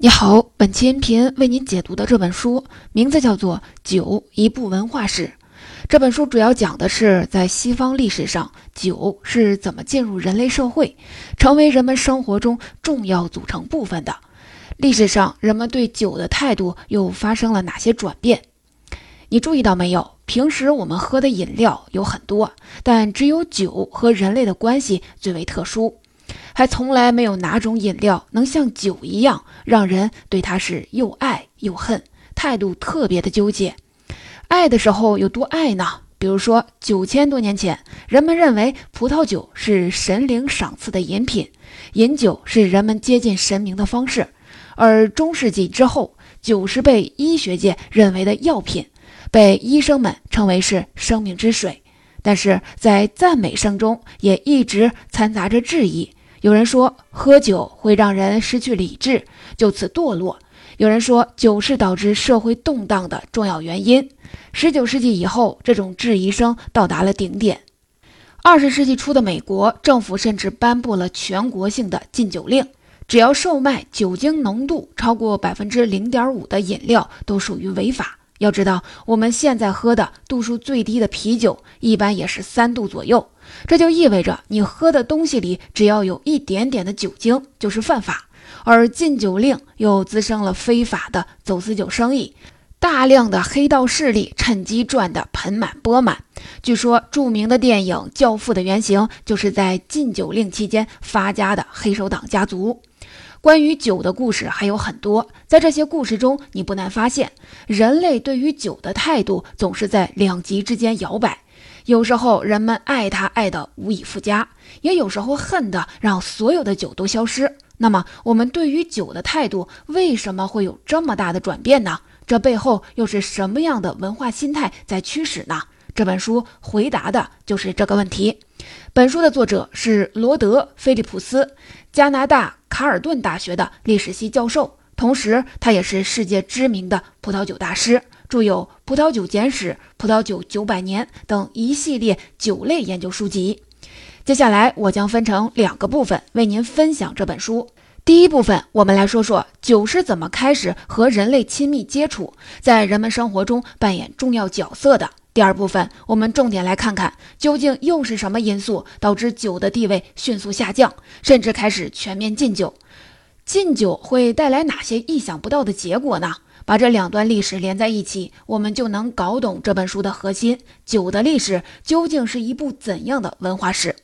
你好，本期音频为您解读的这本书名字叫做《酒：一部文化史》。这本书主要讲的是在西方历史上，酒是怎么进入人类社会，成为人们生活中重要组成部分的。历史上人们对酒的态度又发生了哪些转变？你注意到没有？平时我们喝的饮料有很多，但只有酒和人类的关系最为特殊。还从来没有哪种饮料能像酒一样，让人对它是又爱又恨，态度特别的纠结。爱的时候有多爱呢？比如说，九千多年前，人们认为葡萄酒是神灵赏赐的饮品，饮酒是人们接近神明的方式；而中世纪之后，酒是被医学界认为的药品，被医生们称为是生命之水。但是在赞美声中，也一直掺杂着质疑。有人说喝酒会让人失去理智，就此堕落；有人说酒是导致社会动荡的重要原因。十九世纪以后，这种质疑声到达了顶点。二十世纪初的美国政府甚至颁布了全国性的禁酒令，只要售卖酒精浓度超过百分之零点五的饮料，都属于违法。要知道，我们现在喝的度数最低的啤酒，一般也是三度左右。这就意味着，你喝的东西里只要有一点点的酒精，就是犯法。而禁酒令又滋生了非法的走私酒生意，大量的黑道势力趁机赚得盆满钵满。据说，著名的电影《教父》的原型就是在禁酒令期间发家的黑手党家族。关于酒的故事还有很多，在这些故事中，你不难发现，人类对于酒的态度总是在两极之间摇摆。有时候人们爱它爱得无以复加，也有时候恨得让所有的酒都消失。那么，我们对于酒的态度为什么会有这么大的转变呢？这背后又是什么样的文化心态在驱使呢？这本书回答的就是这个问题。本书的作者是罗德·菲利普斯，加拿大卡尔顿大学的历史系教授，同时他也是世界知名的葡萄酒大师。著有《葡萄酒简史》《葡萄酒九百年》等一系列酒类研究书籍。接下来，我将分成两个部分为您分享这本书。第一部分，我们来说说酒是怎么开始和人类亲密接触，在人们生活中扮演重要角色的。第二部分，我们重点来看看究竟又是什么因素导致酒的地位迅速下降，甚至开始全面禁酒。禁酒会带来哪些意想不到的结果呢？把这两段历史连在一起，我们就能搞懂这本书的核心：酒的历史究竟是一部怎样的文化史？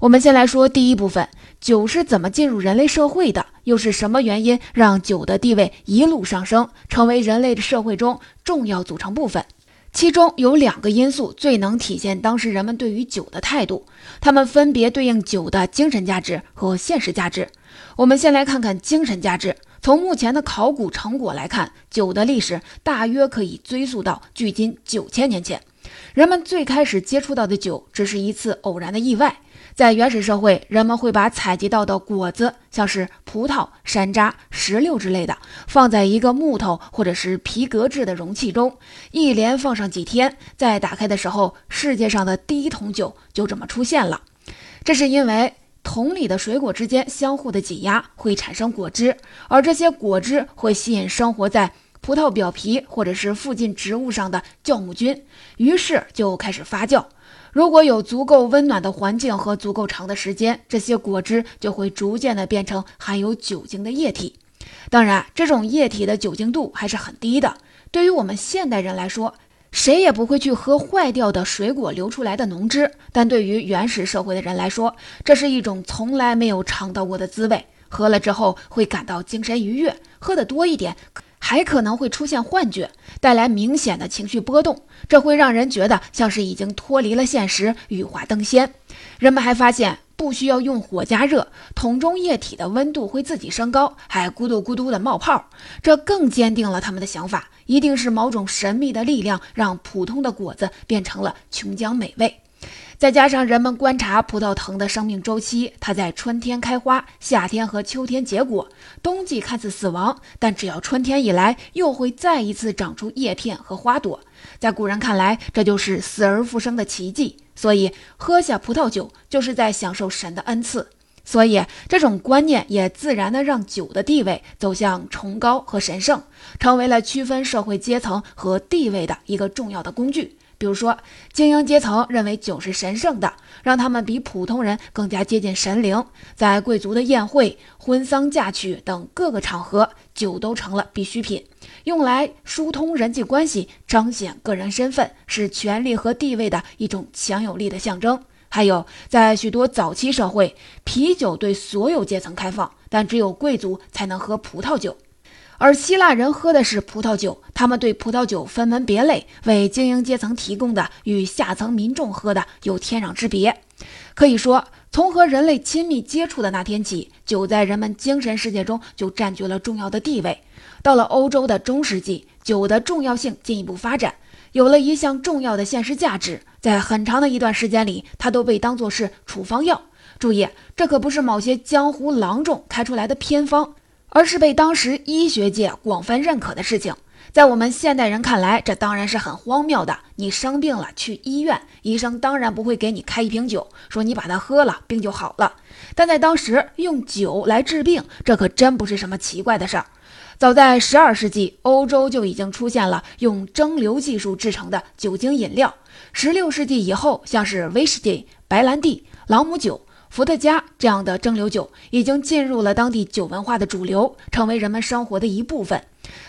我们先来说第一部分：酒是怎么进入人类社会的？又是什么原因让酒的地位一路上升，成为人类的社会中重要组成部分？其中有两个因素最能体现当时人们对于酒的态度，它们分别对应酒的精神价值和现实价值。我们先来看看精神价值。从目前的考古成果来看，酒的历史大约可以追溯到距今九千年前。人们最开始接触到的酒只是一次偶然的意外。在原始社会，人们会把采集到的果子，像是葡萄、山楂、石榴之类的，放在一个木头或者是皮革制的容器中，一连放上几天，在打开的时候，世界上的第一桶酒就这么出现了。这是因为。桶里的水果之间相互的挤压会产生果汁，而这些果汁会吸引生活在葡萄表皮或者是附近植物上的酵母菌，于是就开始发酵。如果有足够温暖的环境和足够长的时间，这些果汁就会逐渐的变成含有酒精的液体。当然，这种液体的酒精度还是很低的。对于我们现代人来说，谁也不会去喝坏掉的水果流出来的浓汁，但对于原始社会的人来说，这是一种从来没有尝到过的滋味。喝了之后会感到精神愉悦，喝得多一点还可能会出现幻觉，带来明显的情绪波动，这会让人觉得像是已经脱离了现实，羽化登仙。人们还发现。不需要用火加热，桶中液体的温度会自己升高，还咕嘟咕嘟的冒泡，这更坚定了他们的想法，一定是某种神秘的力量让普通的果子变成了琼浆美味。再加上人们观察葡萄藤的生命周期，它在春天开花，夏天和秋天结果，冬季看似死亡，但只要春天一来，又会再一次长出叶片和花朵。在古人看来，这就是死而复生的奇迹。所以，喝下葡萄酒就是在享受神的恩赐。所以这种观念也自然的让酒的地位走向崇高和神圣，成为了区分社会阶层和地位的一个重要的工具。比如说，精英阶层认为酒是神圣的，让他们比普通人更加接近神灵。在贵族的宴会、婚丧嫁娶等各个场合，酒都成了必需品，用来疏通人际关系，彰显个人身份，是权力和地位的一种强有力的象征。还有，在许多早期社会，啤酒对所有阶层开放，但只有贵族才能喝葡萄酒。而希腊人喝的是葡萄酒，他们对葡萄酒分门别类，为精英阶层提供的与下层民众喝的有天壤之别。可以说，从和人类亲密接触的那天起，酒在人们精神世界中就占据了重要的地位。到了欧洲的中世纪，酒的重要性进一步发展，有了一项重要的现实价值。在很长的一段时间里，它都被当作是处方药。注意，这可不是某些江湖郎中开出来的偏方。而是被当时医学界广泛认可的事情，在我们现代人看来，这当然是很荒谬的。你生病了去医院，医生当然不会给你开一瓶酒，说你把它喝了，病就好了。但在当时用酒来治病，这可真不是什么奇怪的事儿。早在十二世纪，欧洲就已经出现了用蒸馏技术制成的酒精饮料。十六世纪以后，像是威士忌、白兰地、朗姆酒。伏特加这样的蒸馏酒已经进入了当地酒文化的主流，成为人们生活的一部分。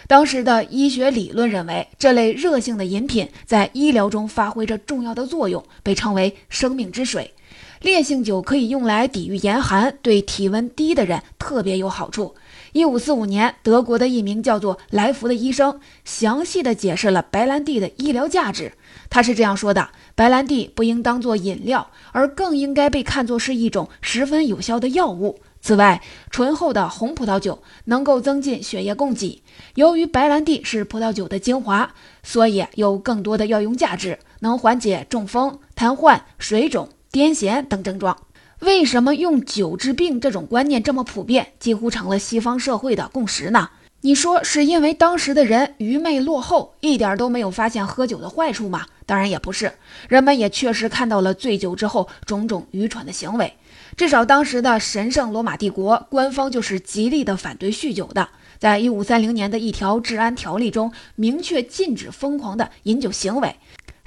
当时的医学理论认为，这类热性的饮品在医疗中发挥着重要的作用，被称为“生命之水”。烈性酒可以用来抵御严寒，对体温低的人特别有好处。一五四五年，德国的一名叫做莱福的医生详细的解释了白兰地的医疗价值。他是这样说的。白兰地不应当做饮料，而更应该被看作是一种十分有效的药物。此外，醇厚的红葡萄酒能够增进血液供给。由于白兰地是葡萄酒的精华，所以有更多的药用价值，能缓解中风、瘫痪、水肿、癫痫等症状。为什么用酒治病这种观念这么普遍，几乎成了西方社会的共识呢？你说是因为当时的人愚昧落后，一点都没有发现喝酒的坏处吗？当然也不是，人们也确实看到了醉酒之后种种愚蠢的行为。至少当时的神圣罗马帝国官方就是极力的反对酗酒的，在一五三零年的一条治安条例中明确禁止疯狂的饮酒行为。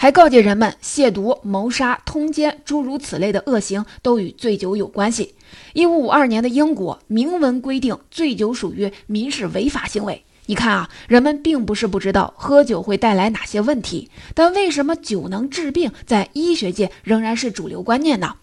还告诫人们，亵渎、谋杀、通奸诸如此类的恶行都与醉酒有关系。一五五二年的英国明文规定，醉酒属于民事违法行为。你看啊，人们并不是不知道喝酒会带来哪些问题，但为什么酒能治病，在医学界仍然是主流观念呢？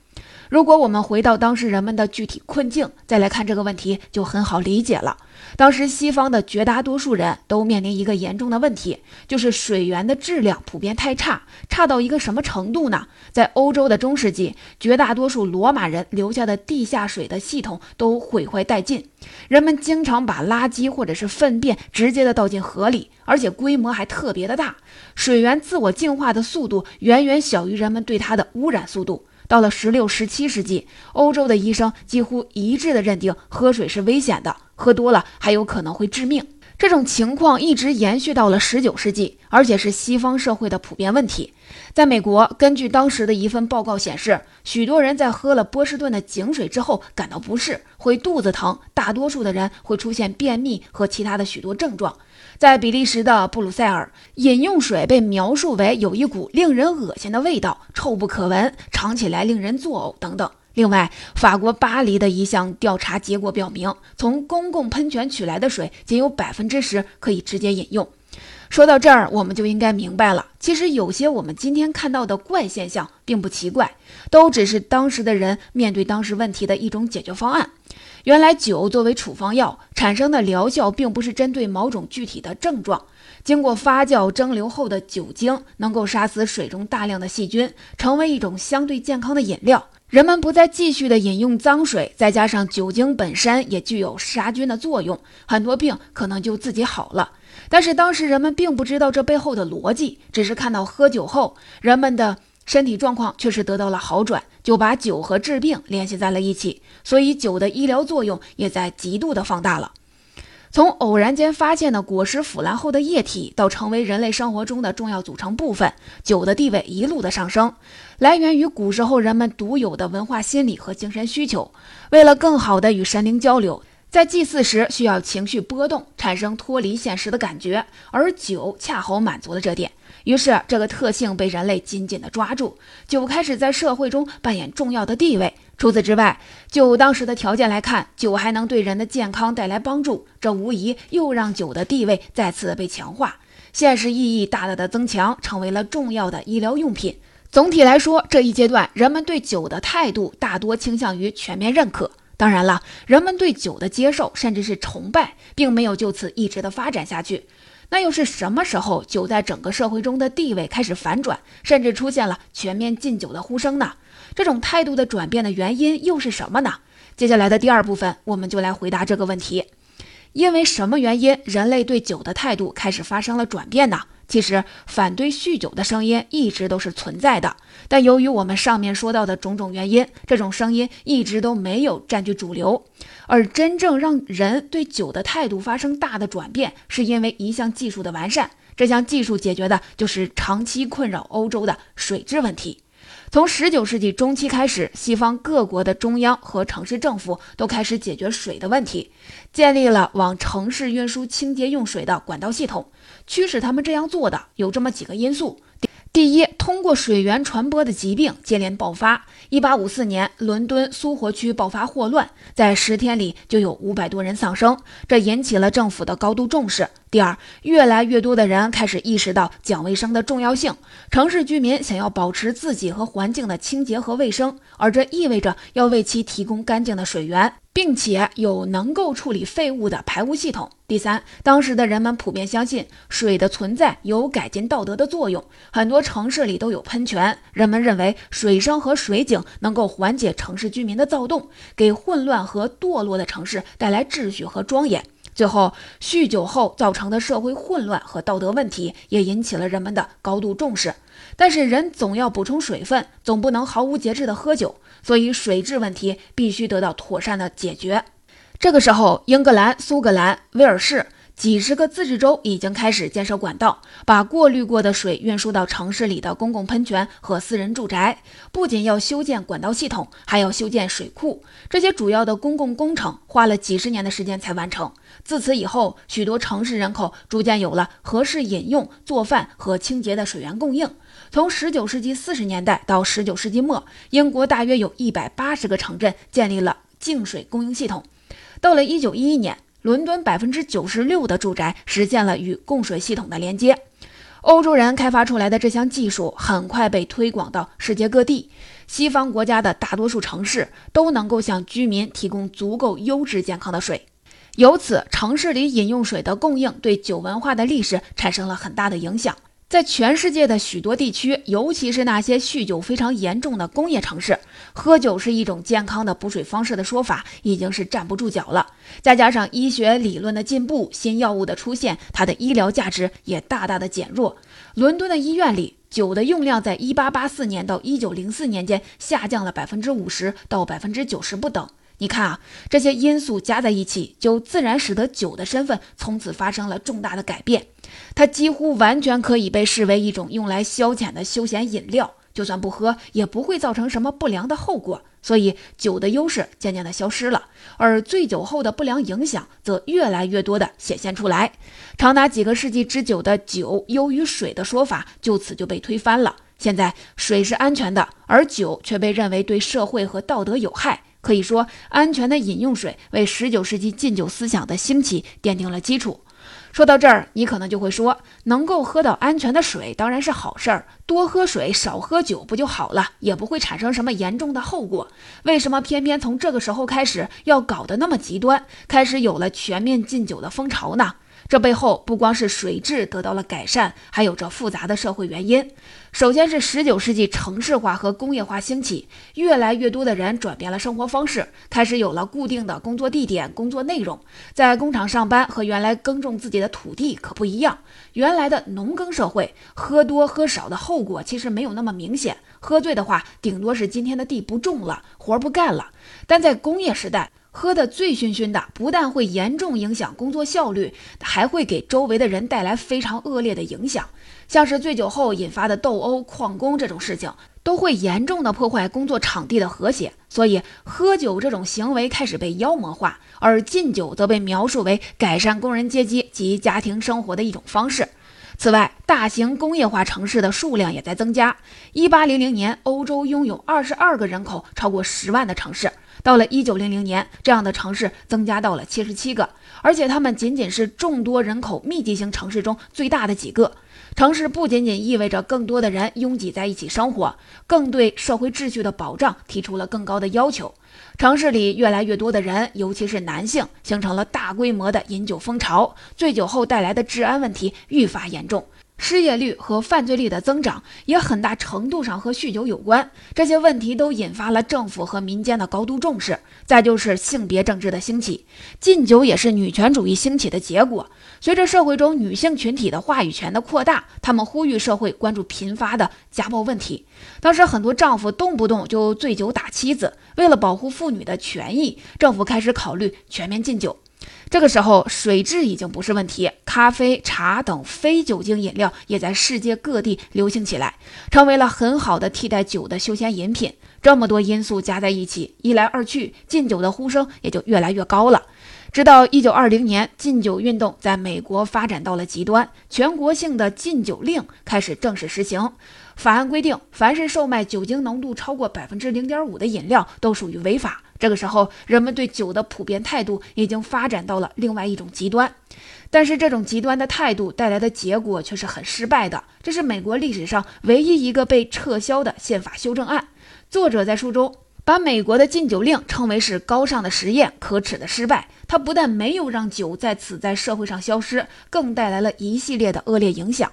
如果我们回到当时人们的具体困境，再来看这个问题，就很好理解了。当时西方的绝大多数人都面临一个严重的问题，就是水源的质量普遍太差，差到一个什么程度呢？在欧洲的中世纪，绝大多数罗马人留下的地下水的系统都毁坏殆尽，人们经常把垃圾或者是粪便直接的倒进河里，而且规模还特别的大，水源自我净化的速度远远小于人们对它的污染速度。到了十六、十七世纪，欧洲的医生几乎一致的认定喝水是危险的，喝多了还有可能会致命。这种情况一直延续到了十九世纪，而且是西方社会的普遍问题。在美国，根据当时的一份报告显示，许多人在喝了波士顿的井水之后感到不适，会肚子疼，大多数的人会出现便秘和其他的许多症状。在比利时的布鲁塞尔，饮用水被描述为有一股令人恶心的味道，臭不可闻，尝起来令人作呕等等。另外，法国巴黎的一项调查结果表明，从公共喷泉取来的水仅有百分之十可以直接饮用。说到这儿，我们就应该明白了，其实有些我们今天看到的怪现象并不奇怪，都只是当时的人面对当时问题的一种解决方案。原来酒作为处方药产生的疗效，并不是针对某种具体的症状。经过发酵蒸馏后的酒精能够杀死水中大量的细菌，成为一种相对健康的饮料。人们不再继续的饮用脏水，再加上酒精本身也具有杀菌的作用，很多病可能就自己好了。但是当时人们并不知道这背后的逻辑，只是看到喝酒后人们的。身体状况确实得到了好转，就把酒和治病联系在了一起，所以酒的医疗作用也在极度的放大了。从偶然间发现的果实腐烂后的液体，到成为人类生活中的重要组成部分，酒的地位一路的上升，来源于古时候人们独有的文化心理和精神需求。为了更好的与神灵交流，在祭祀时需要情绪波动，产生脱离现实的感觉，而酒恰好满足了这点。于是，这个特性被人类紧紧地抓住，酒开始在社会中扮演重要的地位。除此之外，就当时的条件来看，酒还能对人的健康带来帮助，这无疑又让酒的地位再次被强化，现实意义大大的增强，成为了重要的医疗用品。总体来说，这一阶段人们对酒的态度大多倾向于全面认可。当然了，人们对酒的接受甚至是崇拜，并没有就此一直的发展下去。那又是什么时候，酒在整个社会中的地位开始反转，甚至出现了全面禁酒的呼声呢？这种态度的转变的原因又是什么呢？接下来的第二部分，我们就来回答这个问题。因为什么原因，人类对酒的态度开始发生了转变呢？其实，反对酗酒的声音一直都是存在的，但由于我们上面说到的种种原因，这种声音一直都没有占据主流。而真正让人对酒的态度发生大的转变，是因为一项技术的完善。这项技术解决的就是长期困扰欧洲的水质问题。从十九世纪中期开始，西方各国的中央和城市政府都开始解决水的问题，建立了往城市运输清洁用水的管道系统。驱使他们这样做的有这么几个因素。第一，通过水源传播的疾病接连爆发。一八五四年，伦敦苏活区爆发霍乱，在十天里就有五百多人丧生，这引起了政府的高度重视。第二，越来越多的人开始意识到讲卫生的重要性，城市居民想要保持自己和环境的清洁和卫生，而这意味着要为其提供干净的水源。并且有能够处理废物的排污系统。第三，当时的人们普遍相信水的存在有改进道德的作用，很多城市里都有喷泉。人们认为水声和水景能够缓解城市居民的躁动，给混乱和堕落的城市带来秩序和庄严。最后，酗酒后造成的社会混乱和道德问题也引起了人们的高度重视。但是，人总要补充水分，总不能毫无节制地喝酒。所以，水质问题必须得到妥善的解决。这个时候，英格兰、苏格兰、威尔士几十个自治州已经开始建设管道，把过滤过的水运输到城市里的公共喷泉和私人住宅。不仅要修建管道系统，还要修建水库。这些主要的公共工程花了几十年的时间才完成。自此以后，许多城市人口逐渐有了合适饮用、做饭和清洁的水源供应。从十九世纪四十年代到十九世纪末，英国大约有一百八十个城镇建立了净水供应系统。到了一九一一年，伦敦百分之九十六的住宅实现了与供水系统的连接。欧洲人开发出来的这项技术很快被推广到世界各地，西方国家的大多数城市都能够向居民提供足够优质健康的水。由此，城市里饮用水的供应对酒文化的历史产生了很大的影响。在全世界的许多地区，尤其是那些酗酒非常严重的工业城市，喝酒是一种健康的补水方式的说法已经是站不住脚了。再加上医学理论的进步，新药物的出现，它的医疗价值也大大的减弱。伦敦的医院里，酒的用量在1884年到1904年间下降了百分之五十到百分之九十不等。你看啊，这些因素加在一起，就自然使得酒的身份从此发生了重大的改变。它几乎完全可以被视为一种用来消遣的休闲饮料，就算不喝，也不会造成什么不良的后果。所以，酒的优势渐渐的消失了，而醉酒后的不良影响则越来越多的显现出来。长达几个世纪之久的酒优于水的说法，就此就被推翻了。现在，水是安全的，而酒却被认为对社会和道德有害。可以说，安全的饮用水为十九世纪禁酒思想的兴起奠定了基础。说到这儿，你可能就会说，能够喝到安全的水当然是好事儿，多喝水少喝酒不就好了，也不会产生什么严重的后果。为什么偏偏从这个时候开始要搞得那么极端，开始有了全面禁酒的风潮呢？这背后不光是水质得到了改善，还有着复杂的社会原因。首先是十九世纪城市化和工业化兴起，越来越多的人转变了生活方式，开始有了固定的工作地点、工作内容。在工厂上班和原来耕种自己的土地可不一样。原来的农耕社会，喝多喝少的后果其实没有那么明显，喝醉的话，顶多是今天的地不种了，活不干了。但在工业时代，喝得醉醺醺的，不但会严重影响工作效率，还会给周围的人带来非常恶劣的影响。像是醉酒后引发的斗殴、旷工这种事情，都会严重的破坏工作场地的和谐。所以，喝酒这种行为开始被妖魔化，而禁酒则被描述为改善工人阶级及家庭生活的一种方式。此外，大型工业化城市的数量也在增加。一八零零年，欧洲拥有二十二个人口超过十万的城市。到了一九零零年，这样的城市增加到了七十七个，而且它们仅仅是众多人口密集型城市中最大的几个。城市不仅仅意味着更多的人拥挤在一起生活，更对社会秩序的保障提出了更高的要求。城市里越来越多的人，尤其是男性，形成了大规模的饮酒风潮，醉酒后带来的治安问题愈发严重。失业率和犯罪率的增长也很大程度上和酗酒有关，这些问题都引发了政府和民间的高度重视。再就是性别政治的兴起，禁酒也是女权主义兴起的结果。随着社会中女性群体的话语权的扩大，他们呼吁社会关注频发的家暴问题。当时很多丈夫动不动就醉酒打妻子，为了保护妇女的权益，政府开始考虑全面禁酒。这个时候，水质已经不是问题，咖啡、茶等非酒精饮料也在世界各地流行起来，成为了很好的替代酒的休闲饮品。这么多因素加在一起，一来二去，禁酒的呼声也就越来越高了。直到一九二零年，禁酒运动在美国发展到了极端，全国性的禁酒令开始正式实行。法案规定，凡是售卖酒精浓度超过百分之零点五的饮料，都属于违法。这个时候，人们对酒的普遍态度已经发展到了另外一种极端，但是这种极端的态度带来的结果却是很失败的。这是美国历史上唯一一个被撤销的宪法修正案。作者在书中把美国的禁酒令称为是高尚的实验、可耻的失败。它不但没有让酒在此在社会上消失，更带来了一系列的恶劣影响。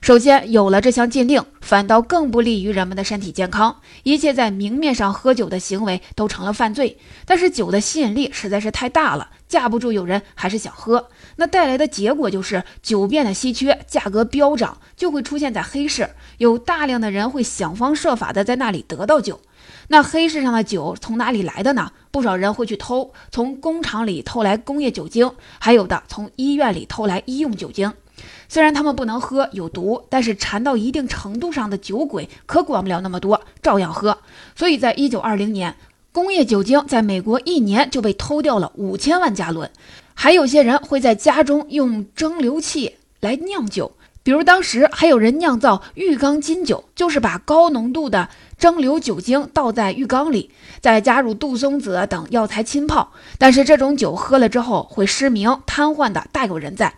首先，有了这项禁令，反倒更不利于人们的身体健康。一切在明面上喝酒的行为都成了犯罪。但是酒的吸引力实在是太大了，架不住有人还是想喝。那带来的结果就是酒变得稀缺，价格飙涨，就会出现在黑市，有大量的人会想方设法的在那里得到酒。那黑市上的酒从哪里来的呢？不少人会去偷，从工厂里偷来工业酒精，还有的从医院里偷来医用酒精。虽然他们不能喝，有毒，但是馋到一定程度上的酒鬼可管不了那么多，照样喝。所以在一九二零年，工业酒精在美国一年就被偷掉了五千万加仑。还有些人会在家中用蒸馏器来酿酒，比如当时还有人酿造浴缸金酒，就是把高浓度的蒸馏酒精倒在浴缸里，再加入杜松子等药材浸泡。但是这种酒喝了之后会失明、瘫痪的大有人在。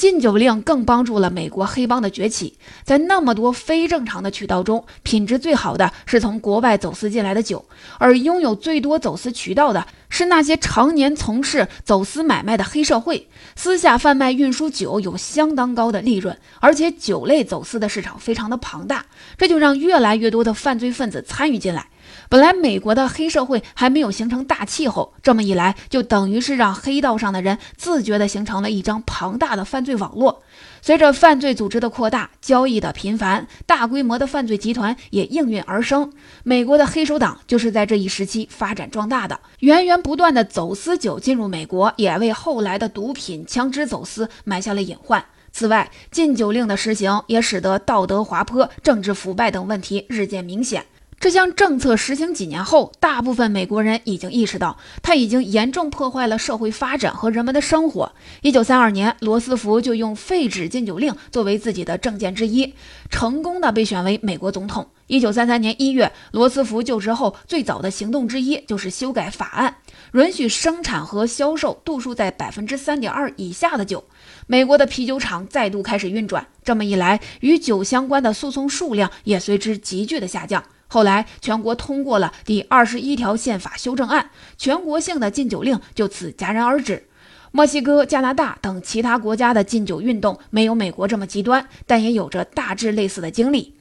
禁酒令更帮助了美国黑帮的崛起。在那么多非正常的渠道中，品质最好的是从国外走私进来的酒，而拥有最多走私渠道的是那些常年从事走私买卖的黑社会。私下贩卖、运输酒有相当高的利润，而且酒类走私的市场非常的庞大，这就让越来越多的犯罪分子参与进来。本来美国的黑社会还没有形成大气候，这么一来，就等于是让黑道上的人自觉地形成了一张庞大的犯罪网络。随着犯罪组织的扩大，交易的频繁，大规模的犯罪集团也应运而生。美国的黑手党就是在这一时期发展壮大的，源源不断的走私酒进入美国，也为后来的毒品、枪支走私埋下了隐患。此外，禁酒令的实行也使得道德滑坡、政治腐败等问题日渐明显。这项政策实行几年后，大部分美国人已经意识到，它已经严重破坏了社会发展和人们的生活。一九三二年，罗斯福就用废止禁酒令作为自己的政见之一，成功的被选为美国总统。一九三三年一月，罗斯福就职后最早的行动之一就是修改法案，允许生产和销售度数在百分之三点二以下的酒。美国的啤酒厂再度开始运转，这么一来，与酒相关的诉讼数量也随之急剧的下降。后来，全国通过了第二十一条宪法修正案，全国性的禁酒令就此戛然而止。墨西哥、加拿大等其他国家的禁酒运动没有美国这么极端，但也有着大致类似的经历。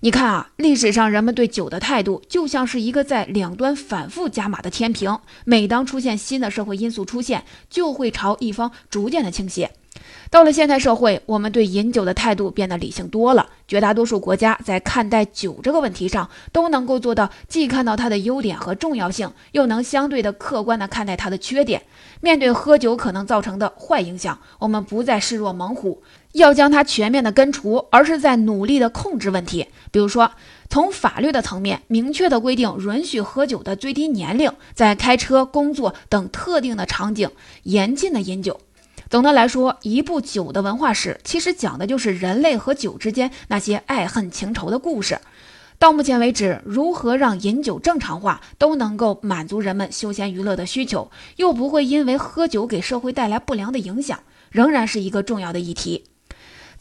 你看啊，历史上人们对酒的态度就像是一个在两端反复加码的天平，每当出现新的社会因素出现，就会朝一方逐渐的倾斜。到了现代社会，我们对饮酒的态度变得理性多了，绝大多数国家在看待酒这个问题上，都能够做到既看到它的优点和重要性，又能相对的客观的看待它的缺点。面对喝酒可能造成的坏影响，我们不再视若猛虎，要将它全面的根除，而是在努力的控制问题。比如说，从法律的层面，明确的规定允许喝酒的最低年龄，在开车、工作等特定的场景严禁的饮酒。总的来说，一部酒的文化史，其实讲的就是人类和酒之间那些爱恨情仇的故事。到目前为止，如何让饮酒正常化，都能够满足人们休闲娱乐的需求，又不会因为喝酒给社会带来不良的影响，仍然是一个重要的议题。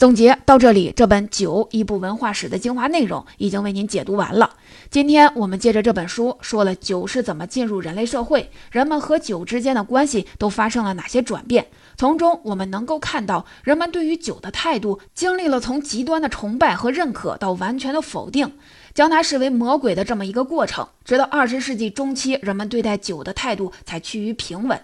总结到这里，这本《酒：一部文化史》的精华内容已经为您解读完了。今天我们借着这本书，说了酒是怎么进入人类社会，人们和酒之间的关系都发生了哪些转变。从中我们能够看到，人们对于酒的态度经历了从极端的崇拜和认可到完全的否定，将它视为魔鬼的这么一个过程。直到二十世纪中期，人们对待酒的态度才趋于平稳。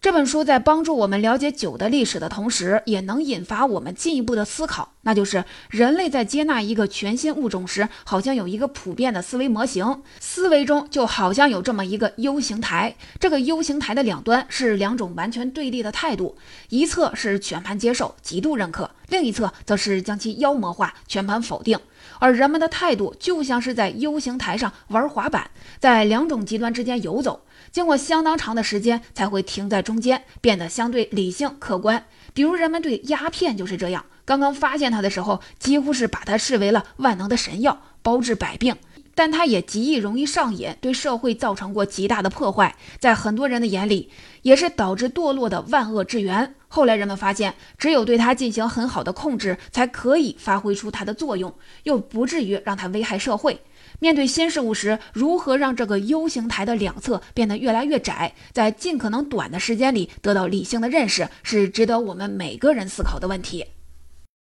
这本书在帮助我们了解酒的历史的同时，也能引发我们进一步的思考，那就是人类在接纳一个全新物种时，好像有一个普遍的思维模型，思维中就好像有这么一个 U 型台，这个 U 型台的两端是两种完全对立的态度，一侧是全盘接受、极度认可，另一侧则是将其妖魔化、全盘否定。而人们的态度就像是在 U 型台上玩滑板，在两种极端之间游走。经过相当长的时间，才会停在中间，变得相对理性客观。比如人们对鸦片就是这样，刚刚发现它的时候，几乎是把它视为了万能的神药，包治百病。但它也极易容易上瘾，对社会造成过极大的破坏，在很多人的眼里，也是导致堕落的万恶之源。后来人们发现，只有对它进行很好的控制，才可以发挥出它的作用，又不至于让它危害社会。面对新事物时，如何让这个 U 型台的两侧变得越来越窄，在尽可能短的时间里得到理性的认识，是值得我们每个人思考的问题。